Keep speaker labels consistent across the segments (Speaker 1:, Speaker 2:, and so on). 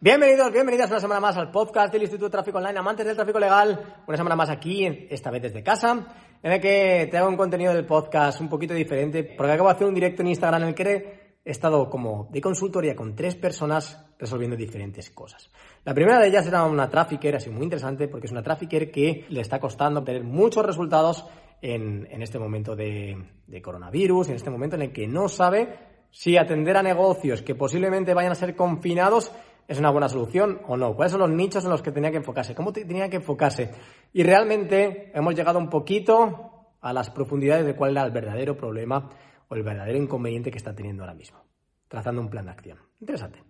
Speaker 1: Bienvenidos, bienvenidas una semana más al podcast del Instituto de Tráfico Online, amantes del tráfico legal. Una semana más aquí, esta vez desde casa, en el que te hago un contenido del podcast un poquito diferente, porque acabo de hacer un directo en Instagram en el que he estado como de consultoría con tres personas resolviendo diferentes cosas. La primera de ellas era una trafficker, así muy interesante, porque es una trafficker que le está costando tener muchos resultados en, en este momento de coronavirus, en este momento en el que no sabe si atender a negocios que posiblemente vayan a ser confinados es una buena solución o no. ¿Cuáles son los nichos en los que tenía que enfocarse? ¿Cómo tenía que enfocarse? Y realmente hemos llegado un poquito a las profundidades de cuál era el verdadero problema o el verdadero inconveniente que está teniendo ahora mismo, trazando un plan de acción. Interesante.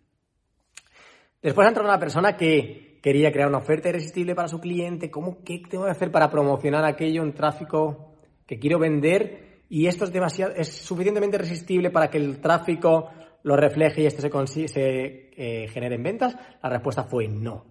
Speaker 1: Después entrado una persona que quería crear una oferta irresistible para su cliente. ¿Cómo, ¿Qué tengo que hacer para promocionar aquello en tráfico que quiero vender? Y esto es, demasiado, es suficientemente resistible para que el tráfico lo refleje y esto se, consigue, se eh, genere en ventas? La respuesta fue no.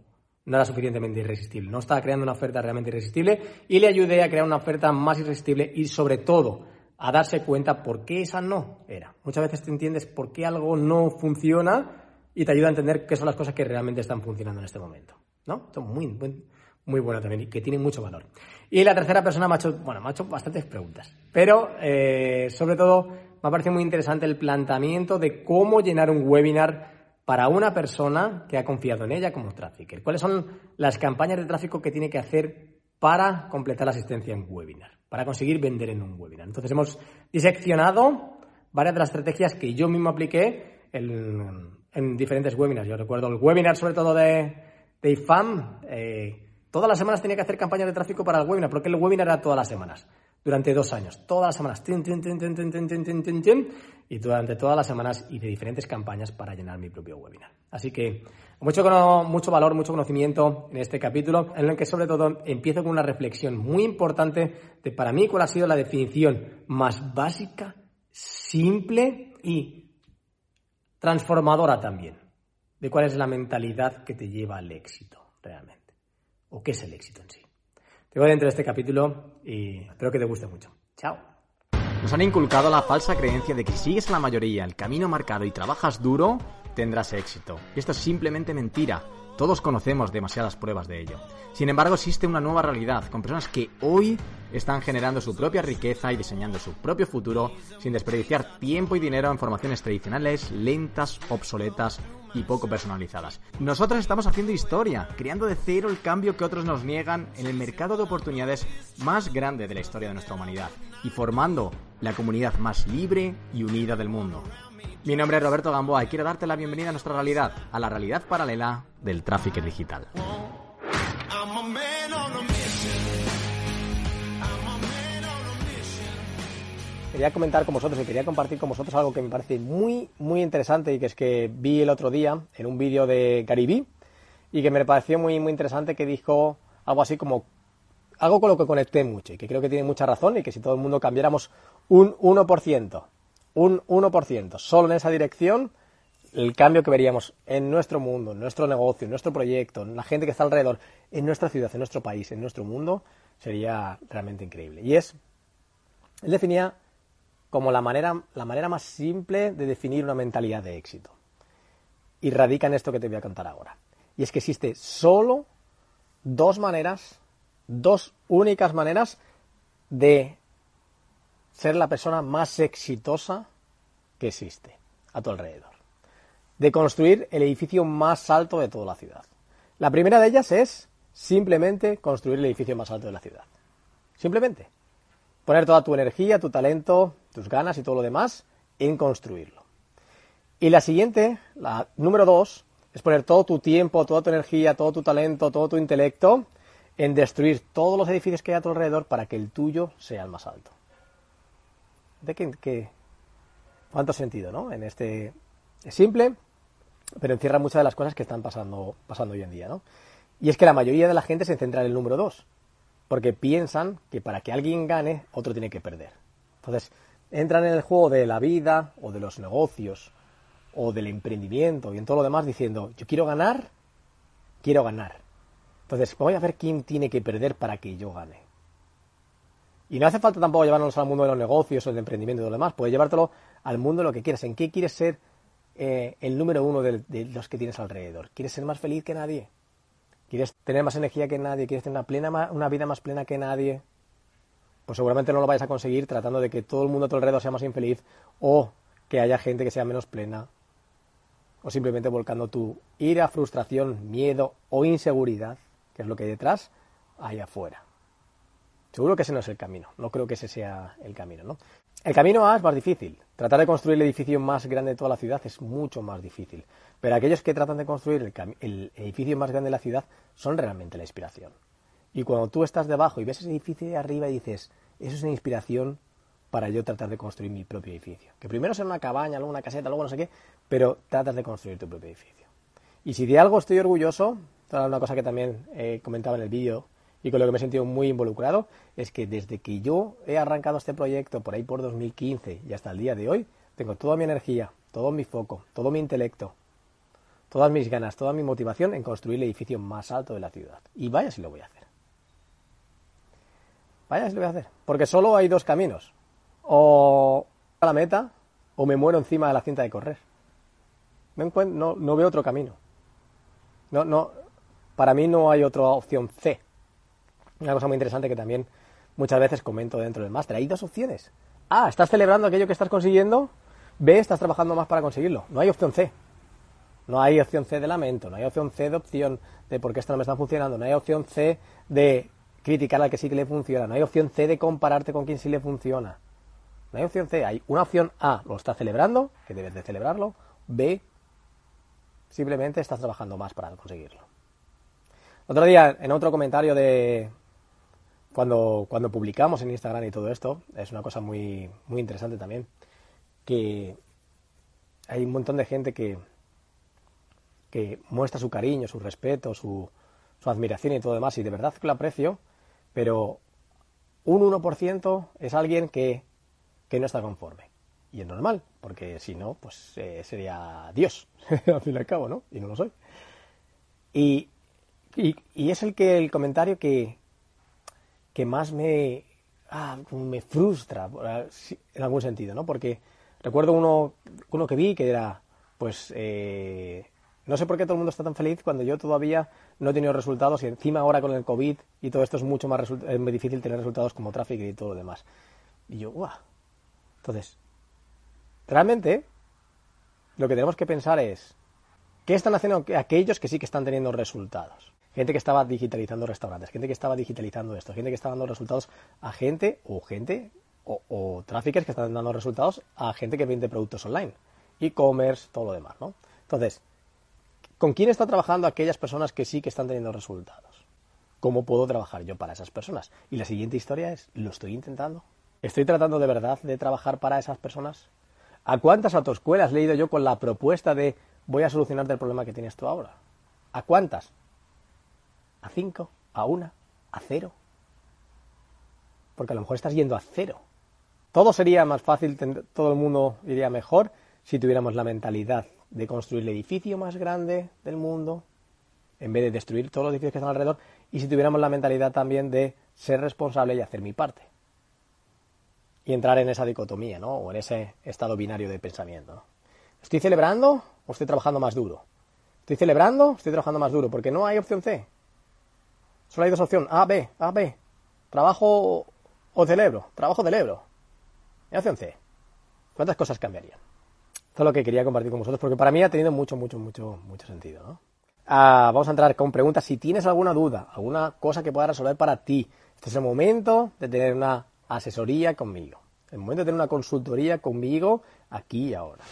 Speaker 1: No era suficientemente irresistible. No estaba creando una oferta realmente irresistible y le ayudé a crear una oferta más irresistible y sobre todo a darse cuenta por qué esa no era. Muchas veces te entiendes por qué algo no funciona y te ayuda a entender qué son las cosas que realmente están funcionando en este momento. ¿No? Esto es muy, muy, muy bueno también y que tiene mucho valor. Y la tercera persona me ha hecho, bueno, me ha hecho bastantes preguntas, pero eh, sobre todo me ha parecido muy interesante el planteamiento de cómo llenar un webinar para una persona que ha confiado en ella como trafficker. ¿Cuáles son las campañas de tráfico que tiene que hacer para completar la asistencia en webinar, para conseguir vender en un webinar? Entonces hemos diseccionado varias de las estrategias que yo mismo apliqué en, en diferentes webinars. Yo recuerdo el webinar sobre todo de, de IFAM. Eh, todas las semanas tenía que hacer campañas de tráfico para el webinar, porque el webinar era todas las semanas durante dos años, todas las semanas, y durante todas las semanas hice diferentes campañas para llenar mi propio webinar. Así que mucho, mucho valor, mucho conocimiento en este capítulo, en el que sobre todo empiezo con una reflexión muy importante de para mí cuál ha sido la definición más básica, simple y transformadora también, de cuál es la mentalidad que te lleva al éxito realmente, o qué es el éxito en sí. Te voy dentro de este capítulo y espero que te guste mucho. Chao.
Speaker 2: Nos han inculcado la falsa creencia de que si sigues a la mayoría el camino marcado y trabajas duro, tendrás éxito. Y esto es simplemente mentira. Todos conocemos demasiadas pruebas de ello. Sin embargo, existe una nueva realidad, con personas que hoy están generando su propia riqueza y diseñando su propio futuro sin desperdiciar tiempo y dinero en formaciones tradicionales, lentas, obsoletas y poco personalizadas. Nosotros estamos haciendo historia, creando de cero el cambio que otros nos niegan en el mercado de oportunidades más grande de la historia de nuestra humanidad y formando la comunidad más libre y unida del mundo. Mi nombre es Roberto Gamboa y quiero darte la bienvenida a nuestra realidad, a la realidad paralela del tráfico digital.
Speaker 1: Quería comentar con vosotros y quería compartir con vosotros algo que me parece muy, muy interesante y que es que vi el otro día en un vídeo de Gary y que me pareció muy, muy interesante que dijo algo así como algo con lo que conecté mucho y que creo que tiene mucha razón y que si todo el mundo cambiáramos un 1%, un 1%, solo en esa dirección, el cambio que veríamos en nuestro mundo, en nuestro negocio, en nuestro proyecto, en la gente que está alrededor, en nuestra ciudad, en nuestro país, en nuestro mundo, sería realmente increíble. Y es, él definía como la manera, la manera más simple de definir una mentalidad de éxito. Y radica en esto que te voy a contar ahora. Y es que existe solo dos maneras, dos únicas maneras de ser la persona más exitosa que existe a tu alrededor. De construir el edificio más alto de toda la ciudad. La primera de ellas es simplemente construir el edificio más alto de la ciudad. Simplemente. Poner toda tu energía, tu talento, tus ganas y todo lo demás en construirlo. Y la siguiente, la número dos, es poner todo tu tiempo, toda tu energía, todo tu talento, todo tu intelecto en destruir todos los edificios que hay a tu alrededor para que el tuyo sea el más alto. ¿De qué, qué, cuánto sentido, no? En este es simple, pero encierra muchas de las cosas que están pasando, pasando hoy en día, ¿no? Y es que la mayoría de la gente se centra en el número 2, porque piensan que para que alguien gane, otro tiene que perder. Entonces, entran en el juego de la vida o de los negocios o del emprendimiento y en todo lo demás diciendo, yo quiero ganar, quiero ganar. Entonces, voy a ver quién tiene que perder para que yo gane. Y no hace falta tampoco llevarnos al mundo de los negocios o del emprendimiento y lo demás. Puedes llevártelo al mundo de lo que quieras. ¿En qué quieres ser eh, el número uno de, los que tienes alrededor? ¿Quieres ser más feliz que nadie? ¿Quieres tener más energía que nadie? ¿Quieres tener una, plena, una vida más plena que nadie? Pues seguramente no lo vais a conseguir tratando de que todo el mundo a tu alrededor sea más infeliz o que haya gente que sea menos plena o simplemente volcando tu ira, frustración, miedo o inseguridad, que es lo que hay detrás, ahí afuera. Seguro que ese no es el camino. No creo que ese sea el camino, ¿no? El camino A es más difícil. Tratar de construir el edificio más grande de toda la ciudad es mucho más difícil. Pero aquellos que tratan de construir el, edificio más grande de la ciudad son realmente la inspiración. Y cuando tú estás debajo y ves ese edificio de arriba y dices, eso es una inspiración para yo tratar de construir mi propio edificio. Que primero sea una cabaña, luego una caseta, luego no sé qué, pero tratas de construir tu propio edificio. Y si de algo estoy orgulloso, una cosa que también eh, comentaba en el vídeo y con lo que me he sentido muy involucrado es que desde que yo he arrancado este proyecto por ahí por 2015 y hasta el día de hoy, tengo toda mi energía, todo mi foco, todo mi intelecto, todas mis ganas, toda mi motivación en construir el edificio más alto de la ciudad. Y vaya si lo voy a hacer. Vaya si lo voy a hacer. Porque solo hay dos caminos. O la meta o me muero encima de la cinta de correr. No, no veo otro camino. No, no, para mí no hay otra opción C. Una cosa muy interesante que también muchas veces comento dentro del máster. Hay dos opciones. A, estás celebrando aquello que estás consiguiendo. B, estás trabajando más para conseguirlo. No hay opción C. No hay opción C de lamento, no hay opción C de opción de por qué esto no me está funcionando, no hay opción C de criticar al que sí que le funciona, no hay opción C de compararte con quien sí le funciona. No hay opción C, hay una opción A, lo estás celebrando, que debes de celebrarlo, B, simplemente estás trabajando más para conseguirlo. Otro día, en otro comentario de, cuando, cuando publicamos en Instagram y todo esto, es una cosa muy, muy interesante también, que hay un montón de gente que, que muestra su cariño, su respeto, su, admiración y todo demás, y de verdad que lo aprecio, pero un 1% es alguien que, que no está conforme. Y es normal, porque si no, pues eh, sería Dios, al fin y al cabo, ¿no? Y no lo soy. Y, y, y es el que el comentario que, que más me, ah, me frustra, en algún sentido, ¿no? Porque recuerdo uno, uno que vi que era, pues, eh, no sé por qué todo el mundo está tan feliz cuando yo todavía no he tenido resultados y encima ahora con el COVID y todo esto es mucho más es muy difícil tener resultados como tráfico y todo lo demás. Y yo, ¡guau! Entonces, realmente, lo que tenemos que pensar es, ¿qué están haciendo aquellos que sí que están teniendo resultados? gente que estaba digitalizando restaurantes, gente que estaba digitalizando esto, gente que estaba dando resultados a gente o gente o, o que están dando resultados a gente que vende productos online, e-commerce, todo lo demás, ¿no? Entonces, ¿con quién está trabajando aquellas personas que sí que están teniendo resultados? ¿Cómo puedo trabajar yo para esas personas? Y la siguiente historia es, ¿lo estoy intentando? ¿Estoy tratando de verdad de trabajar para esas personas? ¿A cuántas autoescuelas he leído yo con la propuesta de voy a solucionarte el problema que tienes tú ahora? ¿A cuántas? a 5, a 1, a 0. Porque a lo mejor estás yendo a cero. Todo sería más fácil, todo el mundo iría mejor si tuviéramos la mentalidad de construir el edificio más grande del mundo, en vez de destruir todos los edificios que están alrededor, y si tuviéramos la mentalidad también de ser responsable y hacer mi parte. Y entrar en esa dicotomía, ¿no? O en ese estado binario de pensamiento. ¿Estoy celebrando o estoy trabajando más duro? ¿Estoy celebrando estoy trabajando más duro? Porque no hay opción C. Solo hay dos opciones, A, B, A, B. Trabajo o celebro, trabajo celebro. Y opción C. ¿Cuántas cosas cambiarían? Esto es lo que quería compartir con vosotros, porque para mí ha tenido mucho, mucho, mucho, mucho sentido. Ah, vamos a entrar con preguntas. Si tienes alguna duda, alguna cosa que pueda resolver para ti, este es el momento de tener una asesoría conmigo. El momento de tener una consultoría conmigo aquí y ahora.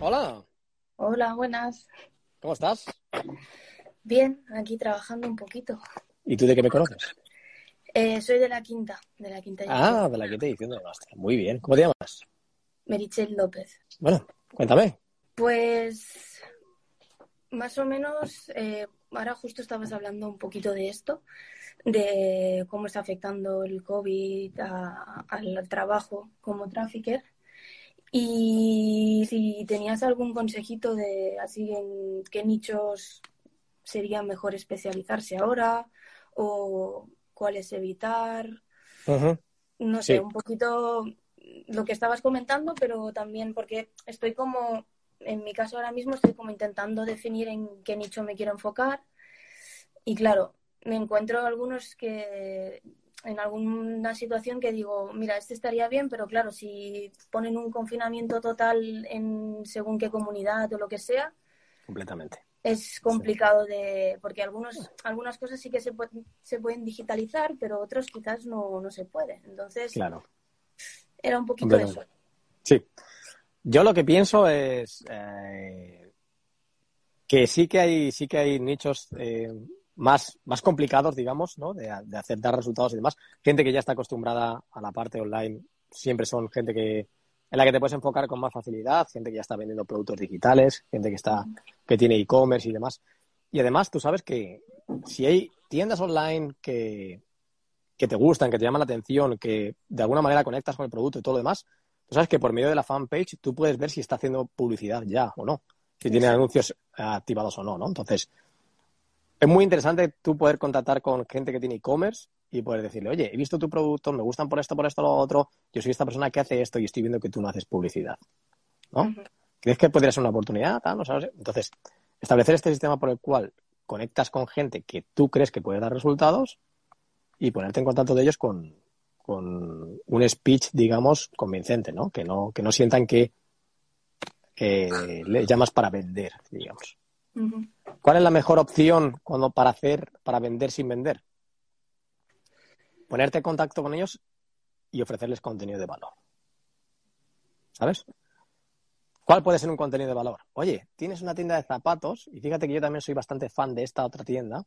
Speaker 1: Hola.
Speaker 3: Hola, buenas.
Speaker 1: ¿Cómo estás?
Speaker 3: Bien, aquí trabajando un poquito.
Speaker 1: ¿Y tú de qué me conoces?
Speaker 3: Eh, soy de la quinta, de la quinta
Speaker 1: edición. Ah, de la quinta edición de. Muy bien. ¿Cómo te llamas?
Speaker 3: Merichel López.
Speaker 1: Bueno, cuéntame.
Speaker 3: Pues más o menos, eh, ahora justo estabas hablando un poquito de esto, de cómo está afectando el COVID al trabajo como trafficker. Y si tenías algún consejito de así en qué nichos sería mejor especializarse ahora o cuáles evitar. No sé, un poquito lo que estabas comentando, pero también porque estoy como, en mi caso ahora mismo estoy como intentando definir en qué nicho me quiero enfocar. Y claro, me encuentro algunos que en alguna situación que digo, mira, este estaría bien, pero claro, si ponen un confinamiento total en según qué comunidad o lo que sea.
Speaker 1: Completamente.
Speaker 3: Es complicado de. porque algunos, algunas cosas sí que se, se pueden digitalizar, pero otros quizás no, no se pueden. Entonces.
Speaker 1: Claro.
Speaker 3: Era un poquito eso.
Speaker 1: Sí. Yo lo que pienso es eh, que sí que hay, sí que hay nichos eh, más, más complicados, digamos, ¿no? De, de hacer dar resultados y demás. Gente que ya está acostumbrada a la parte online, siempre son gente que en la que te puedes enfocar con más facilidad, gente que ya está vendiendo productos digitales, gente que está que tiene e-commerce y demás. Y además, tú sabes que si hay tiendas online que, que te gustan, que te llaman la atención, que de alguna manera conectas con el producto y todo lo demás, tú sabes que por medio de la fanpage tú puedes ver si está haciendo publicidad ya o no, si tiene anuncios activados o no, ¿no? Entonces, es muy interesante tú poder contactar con gente que tiene e-commerce y poder decirle, oye, he visto tu producto, me gustan por esto, por esto, lo otro, yo soy esta persona que hace esto y estoy viendo que tú no haces publicidad. ¿No? ¿Crees que podría ser una oportunidad? ¿No sabes? Entonces, establecer este sistema por el cual conectas con gente que tú crees que puede dar resultados y ponerte en contacto de ellos con, un speech, digamos, convincente, ¿no? Que no, que no sientan que le llamas para vender, digamos. ¿Cuál es la mejor opción para hacer, para vender sin vender? Ponerte en contacto con ellos y ofrecerles contenido de valor. ¿Sabes? ¿Cuál puede ser un contenido de valor? Oye, tienes una tienda de zapatos y fíjate que yo también soy bastante fan de esta otra tienda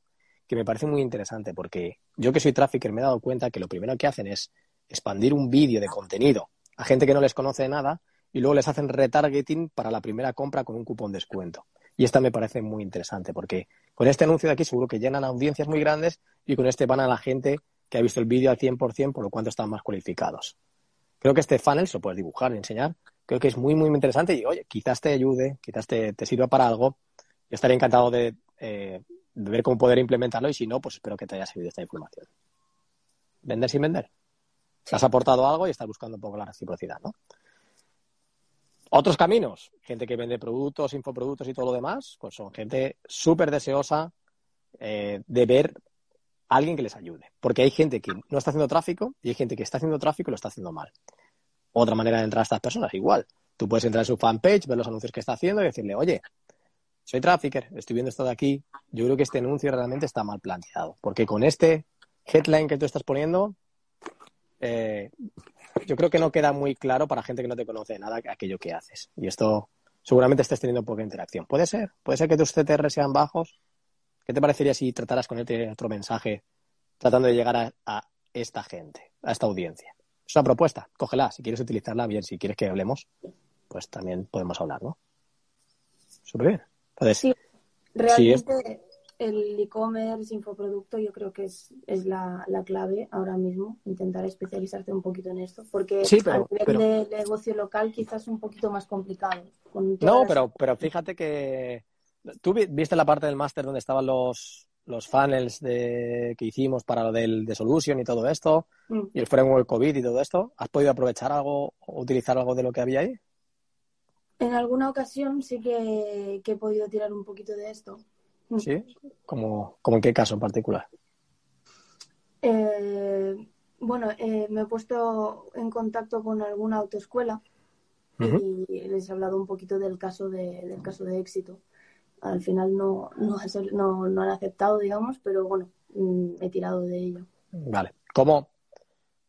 Speaker 1: que me parece muy interesante porque yo que soy trafficker me he dado cuenta que lo primero que hacen es expandir un vídeo de contenido a gente que no les conoce de nada y luego les hacen retargeting para la primera compra con un cupón descuento. Y esta me parece muy interesante porque con este anuncio de aquí seguro que llenan audiencias muy grandes y con este van a la gente que ha visto el vídeo al 100%, por lo cuanto están más cualificados. Creo que este funnel se lo puedes dibujar y enseñar. Creo que es muy, muy interesante y, oye, quizás te ayude, quizás te, sirva para algo. Yo estaría encantado de, eh, de, ver cómo poder implementarlo y si no, pues espero que te haya servido esta información. Vender sin vender. Has aportado algo y estás buscando un poco la reciprocidad, ¿no? Otros caminos, gente que vende productos, infoproductos y todo lo demás, pues son gente súper deseosa eh, de ver a alguien que les ayude. Porque hay gente que no está haciendo tráfico y hay gente que está haciendo tráfico y lo está haciendo mal. Otra manera de entrar a estas personas, igual. Tú puedes entrar en su fanpage, ver los anuncios que está haciendo y decirle, oye, soy trafficker, estoy viendo esto de aquí. Yo creo que este anuncio realmente está mal planteado. Porque con este headline que tú estás poniendo, eh, yo creo que no queda muy claro para gente que no te conoce nada aquello que haces. Y esto seguramente estés teniendo poca interacción. Puede ser, puede ser que tus CTR sean bajos. ¿Qué te parecería si trataras con este otro mensaje tratando de llegar a, esta gente, a esta audiencia? Es una propuesta, cógela. Si quieres utilizarla, bien. Si quieres que hablemos, pues también podemos hablar, ¿no? Súper bien. Entonces,
Speaker 3: sí, realmente el e-commerce, infoproducto, yo creo que es, es la, clave ahora mismo, intentar especializarte un poquito en esto, porque
Speaker 1: sí, pero,
Speaker 3: a nivel de negocio local quizás es un poquito más complicado.
Speaker 1: no, pero, pero fíjate que tú viste la parte del máster donde estaban los, los funnels de, que hicimos para lo del de Solution y todo esto, mm. y el framework COVID y todo esto. ¿Has podido aprovechar algo o utilizar algo de lo que había ahí?
Speaker 3: En alguna ocasión sí que he podido tirar un poquito de esto.
Speaker 1: ¿Sí? ¿Como, en qué caso en particular?
Speaker 3: Eh, bueno, eh, me he puesto en contacto con alguna autoescuela y les he hablado un poquito del caso de, del caso de éxito. Al final no, no, no, han aceptado, digamos, pero bueno, mm, he tirado de ello.
Speaker 1: Vale. ¿Cómo,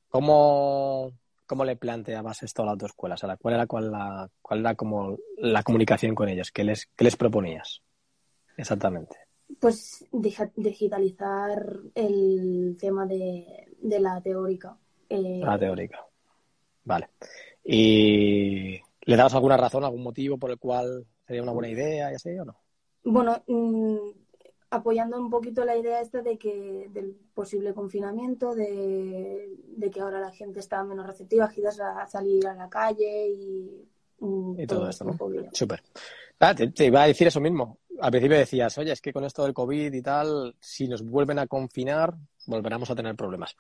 Speaker 1: cómo, cómo le planteabas esto a la autoescuela? O ¿cuál era, cuál, la, cuál era como la comunicación con ellos? ¿Qué les, qué les proponías? Exactamente.
Speaker 3: Pues digitalizar el tema de, la teórica.
Speaker 1: Eh, la teórica. Vale. ¿Y le dabas alguna razón, algún motivo por el cual sería una buena idea y así o no?
Speaker 3: bueno, mm, apoyando un poquito la idea esta de que del posible confinamiento, de, que ahora la gente está menos receptiva, quizás a salir a la calle y,
Speaker 1: mm, todo, esto, ¿no? Súper. Ah, te, iba a decir eso mismo. Al principio decías, oye, es que con esto del COVID y tal, si nos vuelven a confinar, volveremos a tener problemas.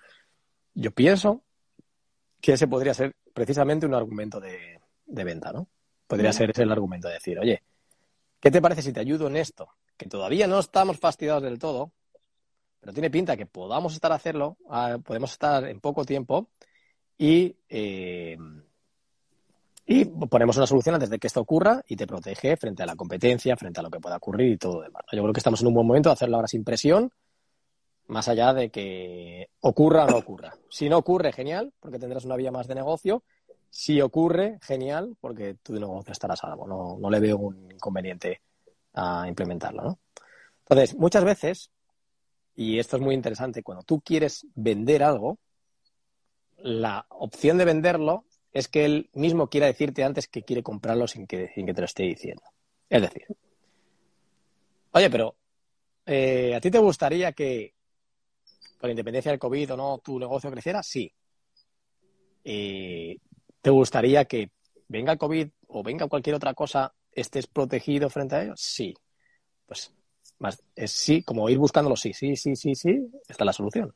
Speaker 1: Yo pienso que ese podría ser precisamente un argumento de, venta, ¿no? Podría ser ese el argumento de decir, oye, ¿qué te parece si te ayudo en esto? Que todavía no estamos fastidiados del todo, pero tiene pinta que podamos estar a hacerlo, ah, podemos estar en poco tiempo y, eh, y ponemos una solución antes de que esto ocurra y te protege frente a la competencia, frente a lo que pueda ocurrir y todo demás. Yo creo que estamos en un buen momento de hacerlo ahora sin presión más allá de que ocurra o no ocurra. Si no ocurre, genial, porque tendrás una vía más de negocio. Si ocurre, genial, porque tu negocio estará salvo. No, no le veo un inconveniente a implementarlo, ¿no? Entonces, muchas veces, y esto es muy interesante, cuando tú quieres vender algo, la opción de venderlo es que él mismo quiera decirte antes que quiere comprarlo sin que, sin que te lo esté diciendo. Es decir, oye, pero eh, ¿a ti te gustaría que con independencia del COVID o no, tu negocio creciera, sí. ¿Te gustaría que venga el COVID o venga cualquier otra cosa, estés protegido frente a ello? Sí. Pues más, es sí, como ir buscándolo, sí, sí, sí, sí, sí, está la solución.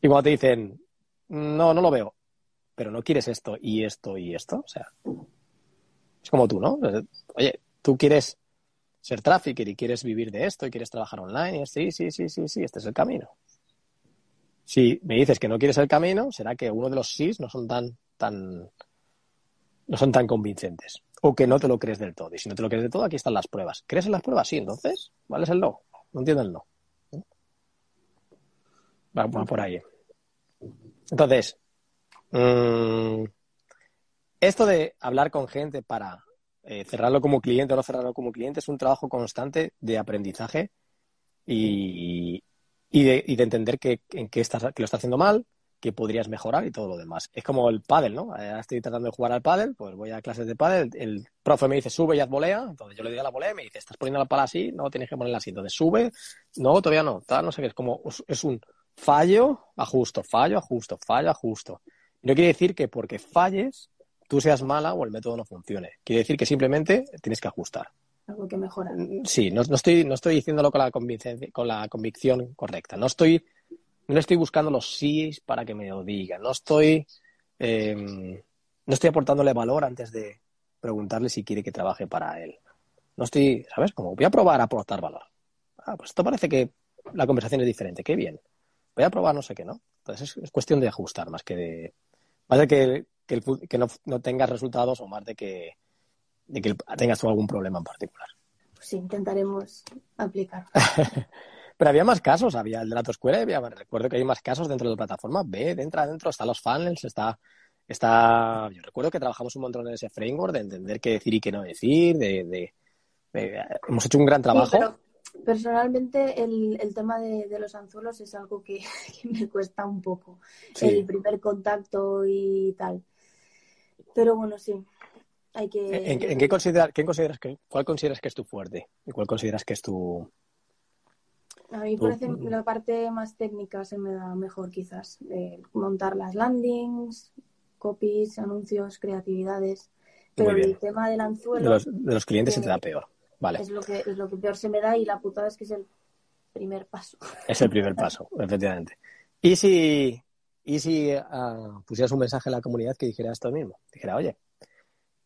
Speaker 1: Y cuando te dicen, no, no lo veo, pero no quieres esto y esto y esto, o sea, es como tú, ¿no? Oye, tú quieres ser trafficker y quieres vivir de esto y quieres trabajar online, sí, sí, sí, sí, sí, este es el camino. Si me dices que no quieres el camino, será que uno de los sís no son tan, tan, no son tan convincentes. O que no te lo crees del todo. Y si no te lo crees del todo, aquí están las pruebas. ¿Crees en las pruebas? Sí, entonces, ¿vale es el no? No entiendo el no. Va, por ahí. Entonces, mm, esto de hablar con gente para eh, cerrarlo como cliente o no cerrarlo como cliente es un trabajo constante de aprendizaje y, de, entender que, en qué estás, que lo está haciendo mal, que podrías mejorar y todo lo demás. Es como el pádel, ¿no? Ahora estoy tratando de jugar al pádel, pues voy a clases de pádel, el profe me dice sube y haz volea, entonces yo le digo a la volea y me dice, estás poniendo la pala así, no tienes que ponerla así, entonces sube, no, todavía no, no sé qué, es como, es un fallo, ajusto, fallo, ajusto, fallo, ajusto. No quiere decir que porque falles tú seas mala o el método no funcione. Quiere decir que simplemente tienes que ajustar
Speaker 3: algo que mejora. Mm,
Speaker 1: sí, no, estoy, no estoy diciéndolo con la, con la convicción correcta. No estoy, no estoy buscando los sís para que me lo digan. No estoy, em, no estoy aportándole valor antes de preguntarle si quiere que trabaje para él. No estoy, ¿sabes? Como voy a probar a aportar valor. Ah, pues esto parece que la conversación es diferente. Qué bien. Voy a probar no sé qué, ¿no? Entonces es, cuestión de ajustar más que de, más de que, que, no, no tengas resultados o más de que de que tengas tú algún problema en particular.
Speaker 3: Pues sí, intentaremos aplicar.
Speaker 1: Pero había más casos, había el de la escuela, había, recuerdo que hay más casos dentro de la plataforma, ve, dentro, adentro, están los funnels, está, está, yo recuerdo que trabajamos un montón en ese framework de entender qué decir y qué no decir, de, hemos hecho un gran trabajo.
Speaker 3: Personalmente el, el tema de, los anzuelos es algo que, me cuesta un poco, el primer contacto y tal. Pero bueno, sí,
Speaker 1: ¿En, qué consideras, consideras que, cuál consideras que es tu fuerte? ¿Y cuál consideras que es tu...?
Speaker 3: A mí parece la parte más técnica se me da mejor quizás. montar las landings, copies, anuncios, creatividades. Pero el tema del anzuelo...
Speaker 1: De los, clientes se te da peor. Vale.
Speaker 3: Es lo, que, es lo que peor se me da y la putada es que es el primer paso.
Speaker 1: Es el primer paso, efectivamente. ¿Y si, y si uh, pusieras un mensaje a la comunidad que dijera esto mismo? Dijera, oye,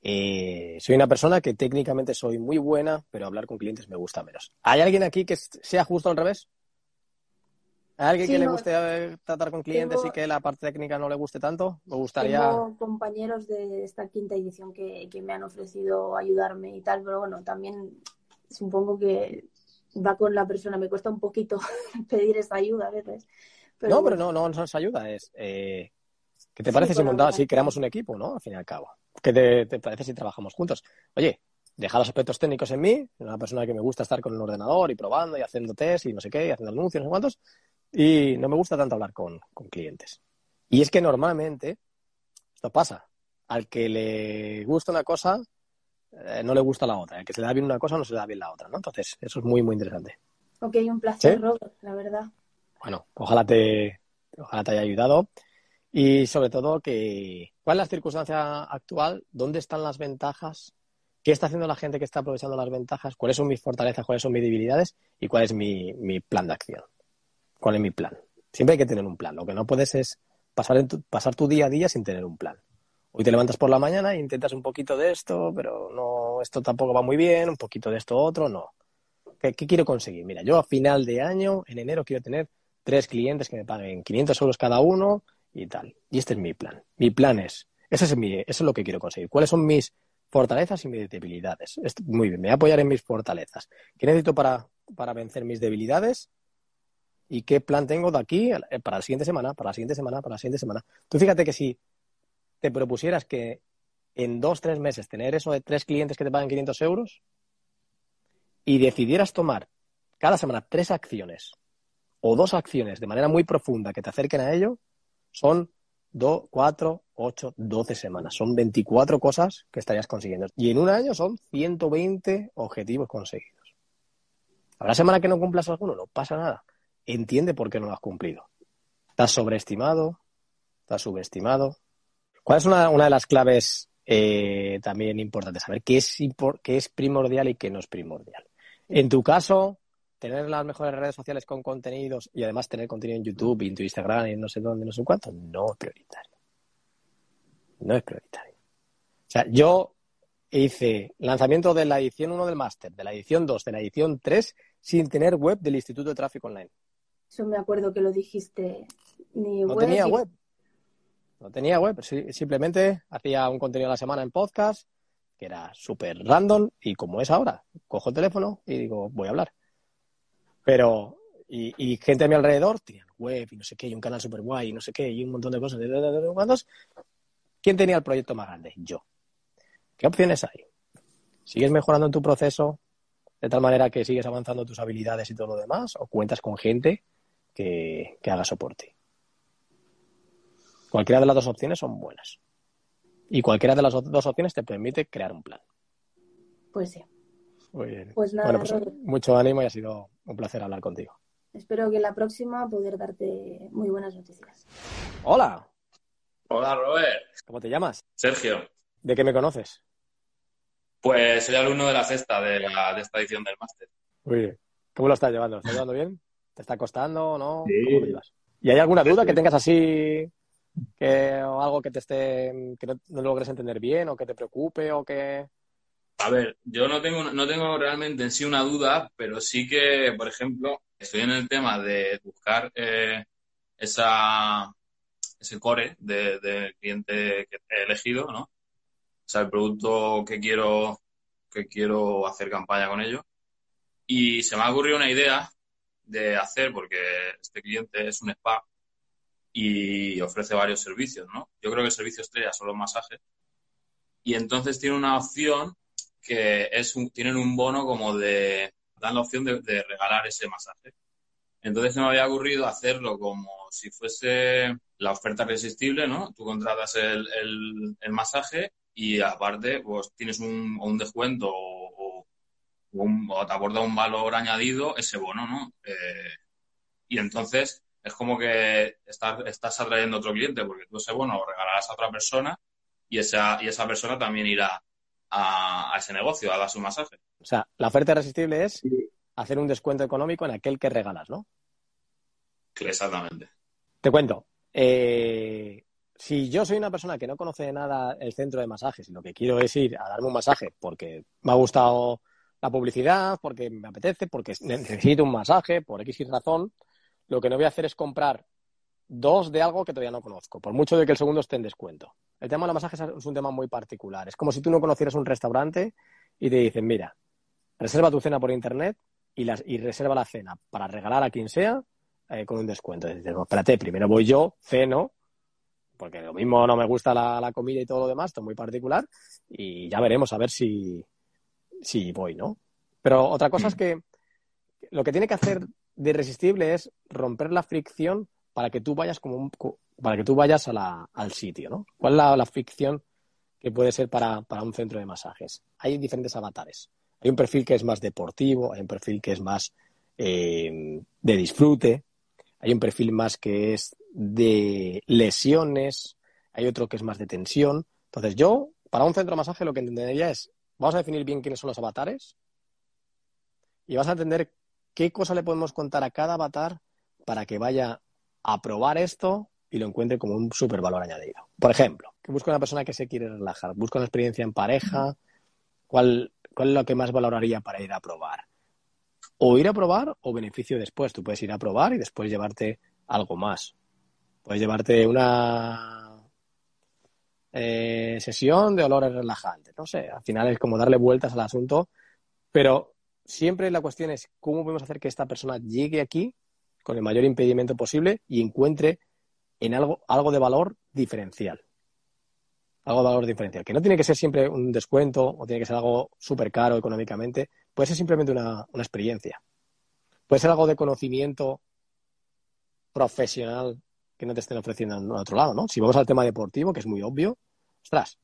Speaker 1: eh, soy una persona que técnicamente soy muy buena, pero hablar con clientes me gusta menos. ¿Hay alguien aquí que sea justo al revés? ¿Hay alguien que le guste tratar con clientes y que la parte técnica no le guste tanto? Me gustaría.
Speaker 3: Tengo compañeros de esta quinta edición que, me han ofrecido ayudarme y tal, pero bueno, también supongo que va con la persona. Me cuesta un poquito pedir esa ayuda a veces.
Speaker 1: no, pero no, no, no es ayuda, es. Eh, ¿Qué te parece si montamos, si creamos un equipo, no? Al fin y al cabo. ¿Qué te, parece si trabajamos juntos? Oye, deja los aspectos técnicos en mí, una persona que me gusta estar con un ordenador y probando y haciendo test y no sé qué, y haciendo anuncios, no sé cuántos, y no me gusta tanto hablar con, clientes. Y es que normalmente esto pasa. Al que le gusta una cosa, eh, no le gusta la otra. El que se le da bien una cosa no se le da bien la otra, ¿no? Entonces, eso es muy, muy interesante.
Speaker 3: Ok, un placer, Robert, la verdad.
Speaker 1: Bueno, ojalá te, ojalá te haya ayudado. Y sobre todo, que, ¿cuál es la circunstancia actual? ¿Dónde están las ventajas? ¿Qué está haciendo la gente que está aprovechando las ventajas? ¿Cuáles son mis fortalezas? ¿Cuáles son mis debilidades? ¿Y cuál es mi, mi plan de acción? ¿Cuál es mi plan? Siempre hay que tener un plan. Lo que no puedes es pasar, tu, pasar tu día a día sin tener un plan. Hoy te levantas por la mañana e intentas un poquito de esto, pero no, esto tampoco va muy bien, un poquito de esto otro, no. ¿Qué, quiero conseguir? Mira, yo a final de año, en enero, quiero tener tres clientes que me paguen 500 euros cada uno y tal. Y este es mi plan. Mi plan es, ese es mi, eso es lo que quiero conseguir. ¿Cuáles son mis fortalezas y mis debilidades? muy bien, me voy a apoyar en mis fortalezas. ¿Qué necesito para, para vencer mis debilidades? ¿Y qué plan tengo de aquí eh, para la siguiente semana, para la siguiente semana, para la siguiente semana? Tú fíjate que si te propusieras que en dos, tres meses tener eso de tres clientes que te pagan 500 euros y decidieras tomar cada semana tres acciones o dos acciones de manera muy profunda que te acerquen a ello, son 2, 4, 8, 12 semanas. Son 24 cosas que estarías consiguiendo. Y en un año son 120 objetivos conseguidos. Habrá semana que no cumplas alguno, no pasa nada. Entiende por qué no lo has cumplido. ¿Estás sobreestimado? ¿Estás subestimado? ¿Cuál es una, de las claves eh, también importantes? Saber qué es, qué es primordial y qué no es primordial. En tu caso, tener las mejores redes sociales con contenidos y además tener contenido en YouTube y en tu Instagram y no sé dónde, no sé cuánto, no es prioritario. No es prioritario. O sea, yo hice lanzamiento de la edición 1 del máster, de la edición 2, de la edición 3, sin tener web del Instituto de Tráfico Online.
Speaker 3: Eso me acuerdo que lo dijiste. Ni
Speaker 1: no tenía web. No tenía web. Simplemente hacía un contenido a la semana en podcast, que era súper random, y como es ahora, cojo el teléfono y digo, voy a hablar. Pero, y, gente a mi alrededor tenía web y no sé qué, y un canal súper guay y no sé qué, y un montón de cosas. ¿Quién tenía el proyecto más grande? Yo. ¿Qué opciones hay? ¿Sigues mejorando en tu proceso de tal manera que sigues avanzando tus habilidades y todo lo demás? ¿O cuentas con gente que, que haga soporte? Cualquiera de las dos opciones son buenas. Y cualquiera de las dos opciones te permite crear un plan.
Speaker 3: Pues sí.
Speaker 1: Muy bien. Pues nada, pues mucho ánimo y ha sido un placer hablar contigo.
Speaker 3: Espero que la próxima poder darte muy buenas noticias.
Speaker 1: Hola.
Speaker 4: Hola, Robert.
Speaker 1: ¿Cómo te llamas?
Speaker 4: Sergio.
Speaker 1: ¿De qué me conoces?
Speaker 4: Pues soy alumno de la sexta de, la, de esta edición del máster.
Speaker 1: Muy bien. ¿Cómo lo estás llevando? ¿Lo estás llevando bien? ¿Te está costando o no? ¿Cómo lo llevas? ¿Y hay alguna duda que tengas así que o algo que te esté que no, no, logres entender bien o que te preocupe o que
Speaker 4: a ver, yo no tengo, no tengo realmente en sí una duda, pero sí que, por ejemplo, estoy en el tema de buscar eh, esa, ese core del de cliente que he elegido, ¿no? O sea, el producto que quiero, que quiero hacer campaña con ello. Y se me ha ocurrido una idea de hacer, porque este cliente es un spa y ofrece varios servicios, ¿no? Yo creo que el servicio estrella son los masajes. Y entonces tiene una opción que es tienen un bono como de, dan la opción de, regalar ese masaje. Entonces se me había ocurrido hacerlo como si fuese la oferta irresistible, ¿no? Tú contratas el, el, masaje y aparte pues tienes un, un descuento te aporta un valor añadido ese bono, ¿no? Eh, y entonces es como que estás, estás atrayendo a otro cliente porque tú ese bono lo regalarás a otra persona y esa, y esa persona también irá a, ese negocio, a dar su masaje.
Speaker 1: O sea, la oferta irresistible es hacer un descuento económico en aquel que regalas, ¿no?
Speaker 4: Exactamente.
Speaker 1: Te cuento. Eh, si yo soy una persona que no conoce nada el centro de masajes y lo que quiero es ir a darme un masaje porque me ha gustado la publicidad, porque me apetece, porque necesito un masaje, por X y razón, lo que no voy a hacer es comprar dos de algo que todavía no conozco, por mucho de que el segundo esté en descuento. El tema de los masajes es un tema muy particular. Es como si tú no conocieras un restaurante y te dicen, mira, reserva tu cena por internet y, las, y reserva la cena para regalar a quien sea eh, con un descuento. Y espérate, primero voy yo, ceno, porque lo mismo no me gusta la, comida y todo lo demás, esto es muy particular, y ya veremos a ver si, si voy, ¿no? Pero otra cosa es mm. que lo que tiene que hacer de irresistible es romper la fricción para que tú vayas como un, para que tú vayas a la, al sitio, ¿no? ¿Cuál es la, ficción que puede ser para, un centro de masajes. Hay diferentes avatares. Hay un perfil que es más deportivo, hay un perfil que es más eh, de disfrute, hay un perfil más que es de lesiones, hay otro que es más de tensión. Entonces yo, para un centro de masaje, lo que entendería es, vamos a definir bien quiénes son los avatares y vas a entender qué cosa le podemos contar a cada avatar para que vaya a probar esto y lo encuentre como un super valor añadido. Por ejemplo, que busca una persona que se quiere relajar, busca una experiencia en pareja, ¿cuál, ¿cuál es lo que más valoraría para ir a probar? O ir a probar o beneficio después. Tú puedes ir a probar y después llevarte algo más. Puedes llevarte una eh, sesión de olores relajantes. No sé, al final es como darle vueltas al asunto, pero siempre la cuestión es cómo podemos hacer que esta persona llegue aquí con el mayor impedimento posible y encuentre en algo, algo de valor diferencial. Algo de valor diferencial. Que no tiene que ser siempre un descuento o tiene que ser algo súper caro económicamente. Puede ser simplemente una, una experiencia. Puede ser algo de conocimiento profesional que no te estén ofreciendo en otro lado, ¿no? Si vamos al tema deportivo, que es muy obvio, ostras,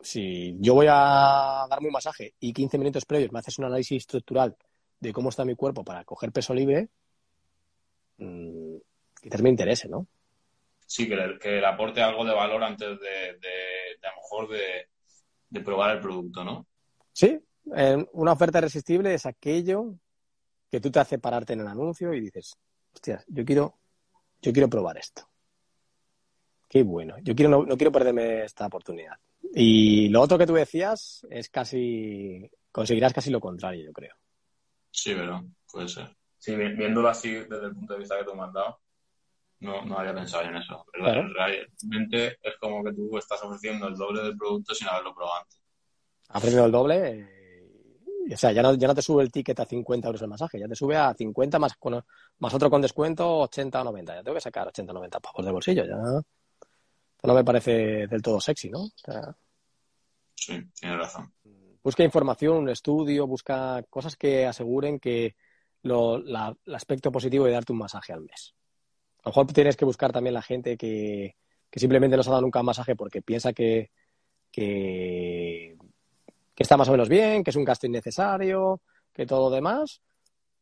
Speaker 1: si yo voy a darme un masaje y 15 minutos previos me haces un análisis estructural de cómo está mi cuerpo para coger peso libre, mmm, quizás me interese, ¿no?
Speaker 4: Sí, que le, aporte algo de valor antes de, a lo mejor de, probar el producto, ¿no?
Speaker 1: Sí, una oferta irresistible es aquello que tú te hace pararte en el anuncio y dices, hostia, yo quiero, yo quiero probar esto. Qué bueno, yo quiero, no quiero perderme esta oportunidad. Y lo otro que tú decías es casi, conseguirás casi lo contrario, yo creo.
Speaker 4: Sí, pero puede ser. Sí, viéndolo así desde el punto de vista que tú me has dado, no, no había pensado en eso. Realmente es como que tú estás ofreciendo el doble del producto sin haberlo probado antes.
Speaker 1: Ha ofrecido el doble, eh, o sea, ya no, ya no te sube el ticket a 50 euros el masaje, ya te sube a 50 más, más otro con descuento, 80 o 90. Ya tengo que sacar 80 o 90 pavos de bolsillo, ya no me parece del todo sexy, ¿no?
Speaker 4: sí, tiene razón.
Speaker 1: Busca información, un estudio, busca cosas que aseguren que lo, el aspecto positivo de darte un masaje al mes. A lo mejor tienes que buscar también la gente que, simplemente no se ha dado nunca un masaje porque piensa que, que, que, está más o menos bien, que es un gasto innecesario, que todo lo demás.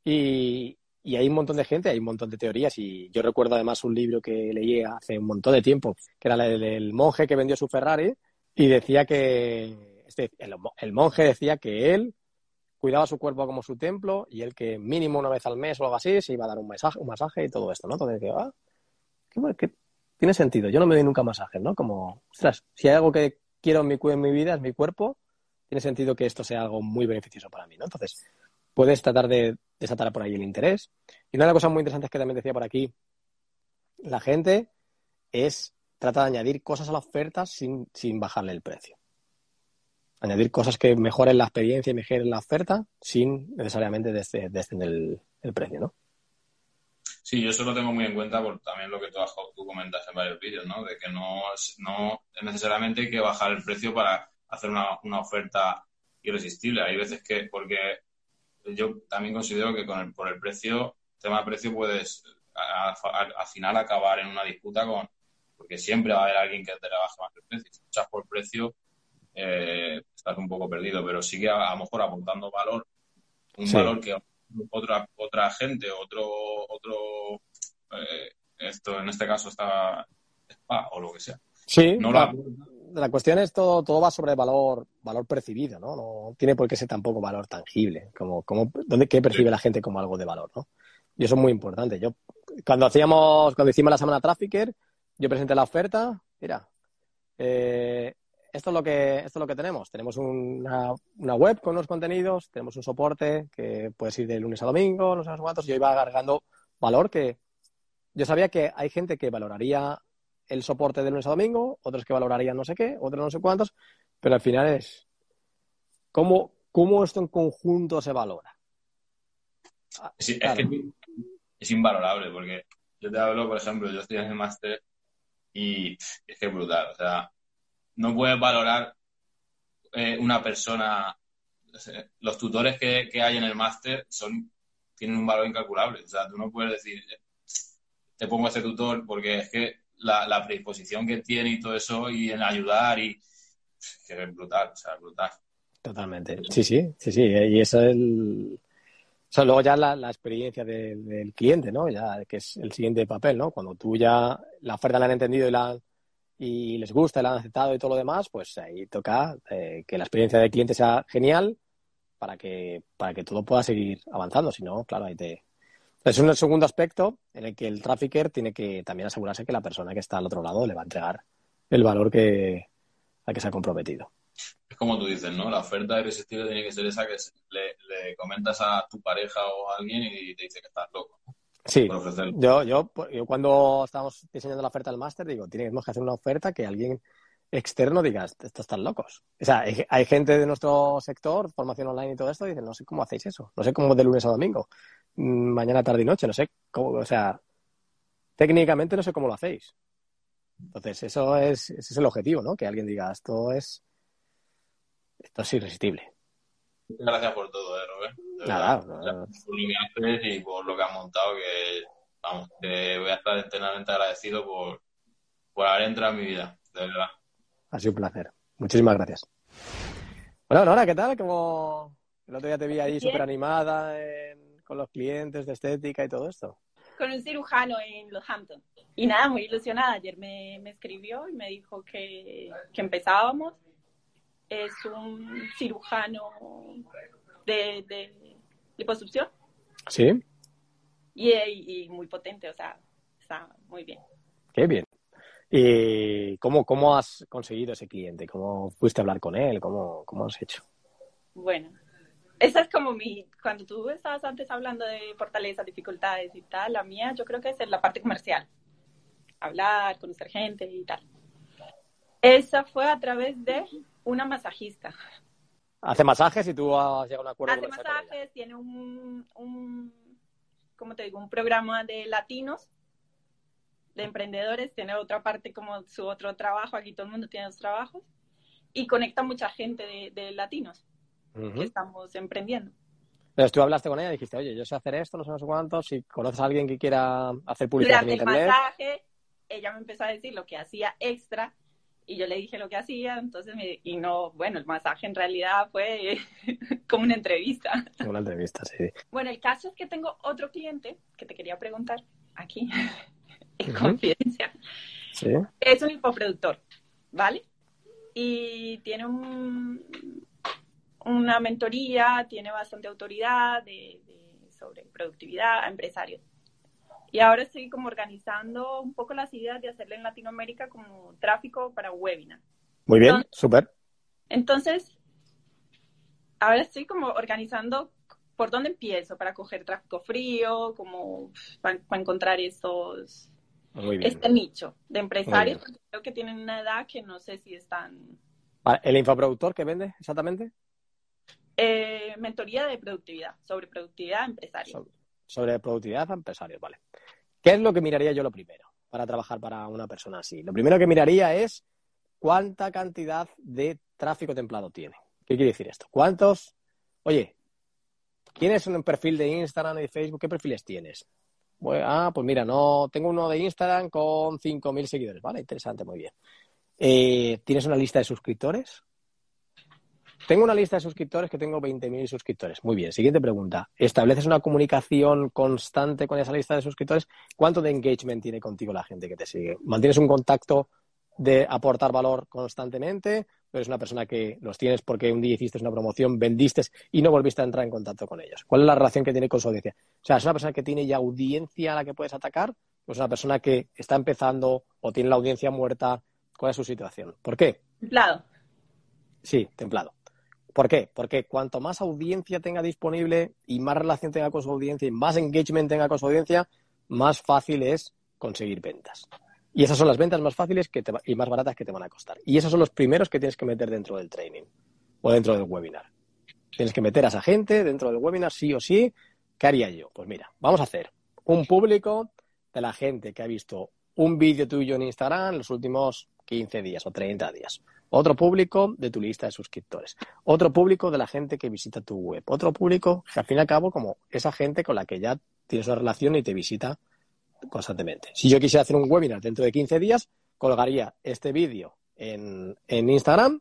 Speaker 1: Y, y hay un montón de gente, hay un montón de teorías y yo recuerdo además un libro que leí hace un montón de tiempo, que era el del monje que vendió su Ferrari y decía que el, monje decía que él cuidaba su cuerpo como su templo y él que mínimo una vez al mes o algo así se iba a dar un masaje, un masaje y todo esto, ¿no? Entonces digo, ah, qué, tiene sentido. Yo no me doy nunca masajes, ¿no? Como, ostras, si hay algo que quiero en mi, en mi vida, es mi cuerpo, tiene sentido que esto sea algo muy beneficioso para mí, ¿no? Entonces, puedes tratar de desatar por ahí el interés. Y una de las cosas muy interesantes que también decía por aquí la gente es tratar de añadir cosas a la oferta sin, bajarle el precio. Añadir cosas que mejoren la experiencia y mejoren la oferta sin necesariamente descender el, el, precio, ¿no?
Speaker 4: Sí, yo eso lo tengo muy en cuenta por también lo que tú, comentas en varios vídeos, ¿no? De que no, no necesariamente hay que bajar el precio para hacer una, una oferta irresistible. Hay veces que, porque yo también considero que con el, por el precio, tema de precio, puedes al final acabar en una disputa con, porque siempre va a haber alguien que te rebaje más el precio. Si luchas por precio, eh, estás un poco perdido, pero sí que a, lo mejor aportando valor, un valor que otra otra gente, otro otro eh, esto en este caso está spa o lo que sea.
Speaker 1: Sí, no la, la cuestión es todo, todo va sobre valor, valor percibido, ¿no? No tiene por qué ser tampoco valor tangible, como, como ¿dónde, qué percibe la gente como algo de valor, ¿no? Y eso es muy importante. Yo, cuando hacíamos, cuando hicimos la semana Trafficker, yo presenté la oferta, mira, eh, esto es lo que, esto es lo que tenemos. Tenemos una, una, web con unos contenidos, tenemos un soporte que puedes ir de lunes a domingo, no sé cuántos, yo iba agregando valor que yo sabía que hay gente que valoraría el soporte de lunes a domingo, otros que valorarían no sé qué, otros no sé cuántos, pero al final es cómo, cómo esto en conjunto se valora.
Speaker 4: Ah, es, es, invalorable, porque yo te hablo, por ejemplo, yo estoy en el máster y es que es brutal. O sea, no puedes valorar eh, una persona. Los tutores que, que hay en el máster son tienen un valor incalculable. O sea, tú no puedes decir, te pongo ese tutor porque es que la, predisposición que tiene y todo eso y en ayudar y que es brutal, o sea, brutal.
Speaker 1: Totalmente. Sí, sí, sí, sí. Y eso es el... O sea, luego ya la, la experiencia de- del cliente, ¿no? Ya que es el siguiente papel, ¿no? Cuando tú ya la oferta la han entendido y, la, y les gusta y la han aceptado y todo lo demás, pues ahí toca eh, que la experiencia del cliente sea genial para que, para que todo pueda seguir avanzando. Si no, claro, ahí te... Es un segundo aspecto en el que el trafficker tiene que también asegurarse que la persona que está al otro lado le va a entregar el valor que, que se ha comprometido.
Speaker 4: Es como tú dices, ¿no? La oferta irresistible tiene que ser esa que le, le comentas a tu pareja o a alguien y te dice que estás loco
Speaker 1: Sí. Yo, yo, yo cuando estábamos diseñando la oferta del máster, digo, tenemos que hacer una oferta que alguien externo diga, estos están locos. O sea, hay, hay gente de nuestro sector, formación online y todo esto, dice, no sé cómo hacéis eso, no sé cómo de lunes a domingo, mm, mañana, tarde y noche, no sé cómo, o sea, técnicamente no sé cómo lo hacéis. Entonces, eso es, ese es el objetivo, ¿no? Que alguien diga, esto es, esto es irresistible.
Speaker 4: Muchas gracias por todo, ¿eh, Robert? De
Speaker 1: Nada.
Speaker 4: Por lo que haces y por lo que has montado, que, vamos, te voy a estar eternamente agradecido por, por haber entrado en mi vida, de verdad.
Speaker 1: Ha sido un placer. Muchísimas gracias. Bueno, Nora, ¿qué tal? Como el otro día te vi ahí súper animada en- con los clientes de estética y todo esto.
Speaker 5: Con un cirujano en Los Hamptons. Y nada, muy ilusionada. Ayer me, me escribió y me dijo que, que empezábamos. Es un cirujano de, de liposucción
Speaker 1: ¿Sí?
Speaker 5: y, y muy potente, o sea, está muy bien.
Speaker 1: Qué bien. ¿Y cómo, cómo has conseguido ese cliente? ¿Cómo fuiste a hablar con él? ¿Cómo, cómo has hecho?
Speaker 5: Bueno, esa es como mi, cuando tú estabas antes hablando de fortalezas, dificultades y tal, la mía yo creo que es en la parte comercial. Hablar, conocer gente y tal. Esa fue a través de una masajista.
Speaker 1: Hace masajes y tú has llegado a un acuerdo
Speaker 5: Hace
Speaker 1: comercial con ella.
Speaker 5: masajes, tiene un, un, ¿cómo te digo? Un programa de latinos, de emprendedores, tiene otra parte como su otro trabajo, aquí todo el mundo tiene dos trabajos, y conecta mucha gente de, de latinos que
Speaker 1: Ujú.
Speaker 5: estamos emprendiendo.
Speaker 1: Entonces tú hablaste con ella y dijiste, oye, yo sé hacer esto, no sé, no sé cuánto, si conoces a alguien que quiera hacer publicidad
Speaker 5: Durante
Speaker 1: en
Speaker 5: el
Speaker 1: internet.
Speaker 5: masaje, ella me empezó a decir lo que hacía extra, y yo le dije lo que hacía, entonces, me, y no, bueno, el masaje en realidad fue como una entrevista.
Speaker 1: Una entrevista, sí.
Speaker 5: Bueno, el caso es que tengo otro cliente que te quería preguntar aquí, en
Speaker 1: Ujú.
Speaker 5: confidencia.
Speaker 1: Sí.
Speaker 5: Es un infoproductor, ¿vale? Y tiene un, una mentoría, tiene bastante autoridad de, de- sobre productividad a empresarios. Y ahora estoy como organizando un poco las ideas de hacerle en Latinoamérica como tráfico para webinar.
Speaker 1: Muy bien, súper.
Speaker 5: Entonces, ahora estoy como organizando por dónde empiezo para coger tráfico frío, como para, encontrar estos,
Speaker 1: Muy bien.
Speaker 5: este nicho de empresarios, porque creo que tienen una edad que no sé si están...
Speaker 1: Vale, ¿El infoproductor que vende exactamente?
Speaker 5: Eh, mentoría de productividad, sobre productividad empresaria.
Speaker 1: Sobre, productividad a empresarios, vale. ¿Qué es lo que miraría yo lo primero para trabajar para una persona así? Lo primero que miraría es cuánta cantidad de tráfico templado tiene. ¿Qué quiere decir esto? ¿Cuántos? Oye, ¿tienes un perfil de Instagram y de Facebook? ¿Qué perfiles tienes? Bueno, ah, pues mira, no tengo uno de Instagram con 5.000 seguidores. Vale, interesante, muy bien. Eh, ¿Tienes una lista de suscriptores? Tengo una lista de suscriptores que tengo 20.000 suscriptores. Muy bien. Siguiente pregunta. ¿Estableces una comunicación constante con esa lista de suscriptores? ¿Cuánto de engagement tiene contigo la gente que te sigue? ¿Mantienes un contacto de aportar valor constantemente? ¿O eres una persona que los tienes porque un día hiciste una promoción, vendiste y no volviste a entrar en contacto con ellos? ¿Cuál es la relación que tiene con su audiencia? O sea, ¿es una persona que tiene ya audiencia a la que puedes atacar? ¿O es una persona que está empezando o tiene la audiencia muerta? ¿Cuál es su situación? ¿Por qué?
Speaker 5: Templado.
Speaker 1: Sí, templado. ¿Por qué? Porque cuanto más audiencia tenga disponible y más relación tenga con su audiencia y más engagement tenga con su audiencia, más fácil es conseguir ventas. Y esas son las ventas más fáciles y más baratas que te van a costar. Y esos son los primeros que tienes que meter dentro del training o dentro del webinar. Tienes que meter a esa gente dentro del webinar sí o sí. ¿Qué haría yo? Pues mira, vamos a hacer un público de la gente que ha visto un vídeo tuyo en Instagram en los últimos 15 días o 30 días. Otro público de tu lista de suscriptores. Otro público de la gente que visita tu web. Otro público que al fin y al cabo como esa gente con la que ya tienes una relación y te visita constantemente. Si yo quisiera hacer un webinar dentro de 15 días, colgaría este vídeo en, en Instagram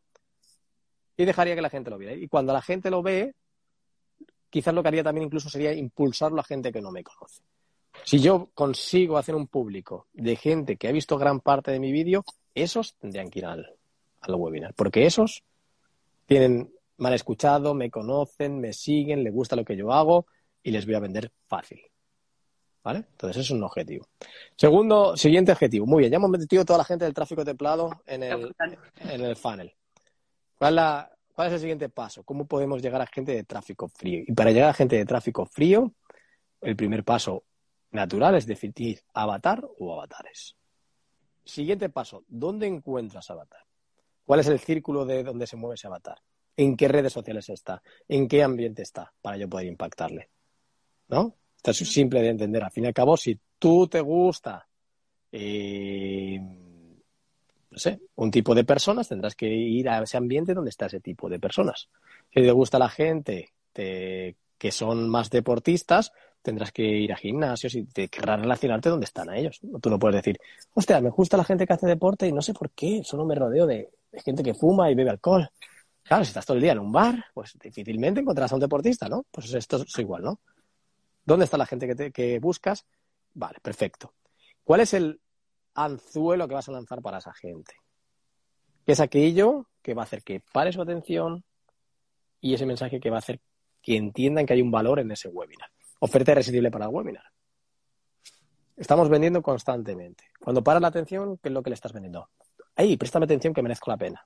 Speaker 1: y dejaría que la gente lo viera. Y cuando la gente lo ve, quizás lo que haría también incluso sería impulsarlo a gente que no me conoce. Si yo consigo hacer un público de gente que ha visto gran parte de mi vídeo, esos tendrían que ir al, al webinar, porque esos tienen, han escuchado, me conocen, me siguen, les gusta lo que yo hago y les voy a vender fácil. ¿Vale? Entonces, es un objetivo. Segundo, siguiente objetivo. Muy bien, ya hemos metido toda la gente del tráfico templado en el, en el funnel. ¿Cuál es, ¿Cuál es el siguiente paso? ¿Cómo podemos llegar a gente de tráfico frío? Y para llegar a gente de tráfico frío, el primer paso natural es definir avatar o avatares. Siguiente paso, ¿dónde encuentras avatar? ¿Cuál es el círculo de donde se mueve ese avatar? ¿En qué redes sociales está? ¿En qué ambiente está para yo poder impactarle? ¿No? Esto es simple de entender. Al fin y al cabo, si tú te gusta, eh, no sé, un tipo de personas, tendrás que ir a ese ambiente donde está ese tipo de personas. Si te gusta la gente que son más deportistas, tendrás que ir a gimnasios y te querrás relacionarte donde están a ellos. Tú no puedes decir, hostia, me gusta la gente que hace deporte y no sé por qué, solo me rodeo de, gente que fuma y bebe alcohol. Claro, si estás todo el día en un bar, pues difícilmente encontrarás a un deportista, ¿no? Pues esto es igual, ¿no? ¿Dónde está la gente que, te, buscas? Vale, perfecto. ¿Cuál es el anzuelo que vas a lanzar para esa gente? ¿Qué es aquello que va a hacer que pare su atención y ese mensaje que va a hacer que entiendan que hay un valor en ese webinar? Oferta irresistible para el webinar. Estamos vendiendo constantemente. Cuando paras la atención, ¿qué es lo que le estás vendiendo? Ahí, préstame atención que merezco la pena.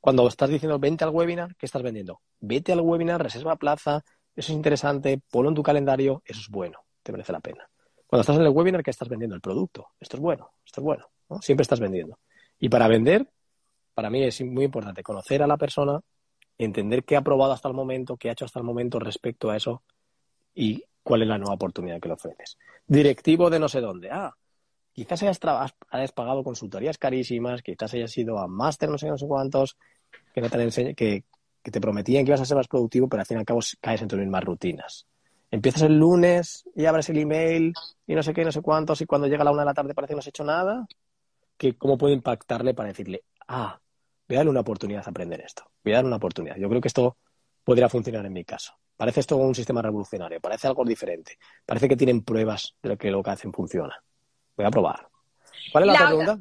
Speaker 1: Cuando estás diciendo vente al webinar, ¿qué estás vendiendo? Vete al webinar, reserva plaza, eso es interesante, ponlo en tu calendario, eso es bueno, te merece la pena. Cuando estás en el webinar, ¿qué estás vendiendo? El producto. Esto es bueno, esto es bueno. Siempre estás vendiendo. Y para vender, para mí es muy importante conocer a la persona, entender qué ha probado hasta el momento, qué ha hecho hasta el momento respecto a eso y cuál es la nueva oportunidad que le ofreces. Directivo de no sé dónde. Ah, quizás hayas, pagado consultorías carísimas, quizás hayas ido a máster no sé no sé cuántos, que, no te que, te prometían que ibas a ser más productivo, pero al fin y al cabo caes en tus mismas rutinas. Empiezas el lunes y abres el email y no sé qué, no sé cuántos, y cuando llega la una de la tarde parece que no has hecho nada. Que ¿Cómo puedo impactarle para decirle, ah, voy a darle una oportunidad a aprender esto? Voy a darle una oportunidad. Yo creo que esto podría funcionar en mi caso. Parece esto un sistema revolucionario, parece algo diferente. Parece que tienen pruebas de que lo que hacen funciona. Voy a probar. ¿Cuál es la, otra pregunta?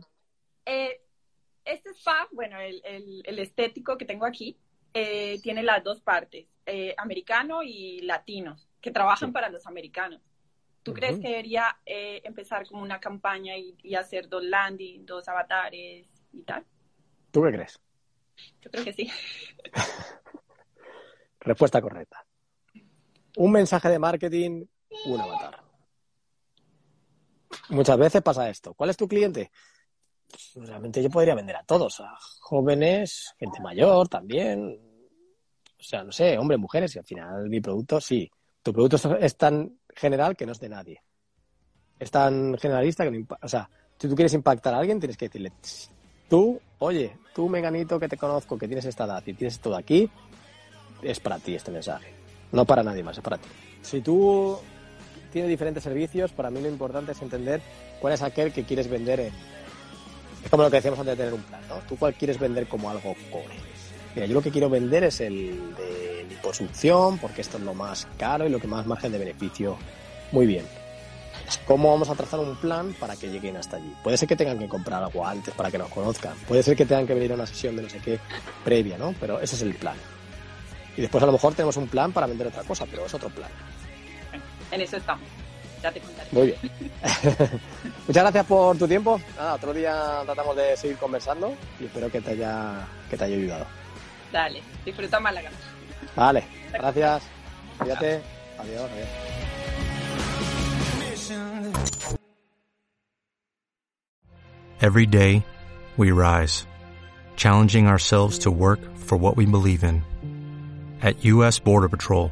Speaker 5: Eh, este spa, bueno, el, estético que tengo aquí, eh, tiene las dos partes, eh, americano y latinos, que trabajan para los americanos. ¿Tú crees que debería empezar como una campaña y, y, hacer dos landing, dos avatares y tal?
Speaker 1: ¿Tú qué crees?
Speaker 5: Yo creo que sí.
Speaker 1: Respuesta correcta. Un mensaje de marketing, un avatar. Muchas veces pasa esto. ¿Cuál es tu cliente? Pues, realmente yo podría vender a todos, a jóvenes, gente mayor también. O sea, no sé, hombres, mujeres, y al final mi producto sí. Tu producto es tan general que no es de nadie. Es tan generalista que no O sea, si tú quieres impactar a alguien, tienes que decirle, tú, oye, tú, Meganito, que te conozco, que tienes esta edad y tienes todo aquí, es para ti este mensaje. No para nadie más, es para ti. Si tú tienes diferentes servicios, para mí lo importante es entender cuál es aquel que quieres vender en... Es como lo que decíamos antes de tener un plan, ¿no? Tú cuál quieres vender como algo core. Mira, yo lo que quiero vender es el de liposucción, porque esto es lo más caro y lo que más margen de beneficio. Muy bien. ¿Cómo vamos a trazar un plan para que lleguen hasta allí? Puede ser que tengan que comprar algo antes para que nos conozcan. Puede ser que tengan que venir a una sesión de no sé qué previa, ¿no? Pero ese es el plan. Y después a lo mejor tenemos un plan para vender otra cosa, pero es otro plan.
Speaker 5: En eso estamos. Ya te contaré.
Speaker 1: Muy bien. Muchas gracias por tu tiempo. Nada, otro día tratamos de seguir conversando y espero que te haya, que te haya ayudado.
Speaker 5: Dale, disfruta Málaga.
Speaker 1: Vale, gracias. Cuídate. Adiós, adiós.
Speaker 6: Every day, we rise, challenging ourselves to work for what we believe in. At U.S. Border Patrol,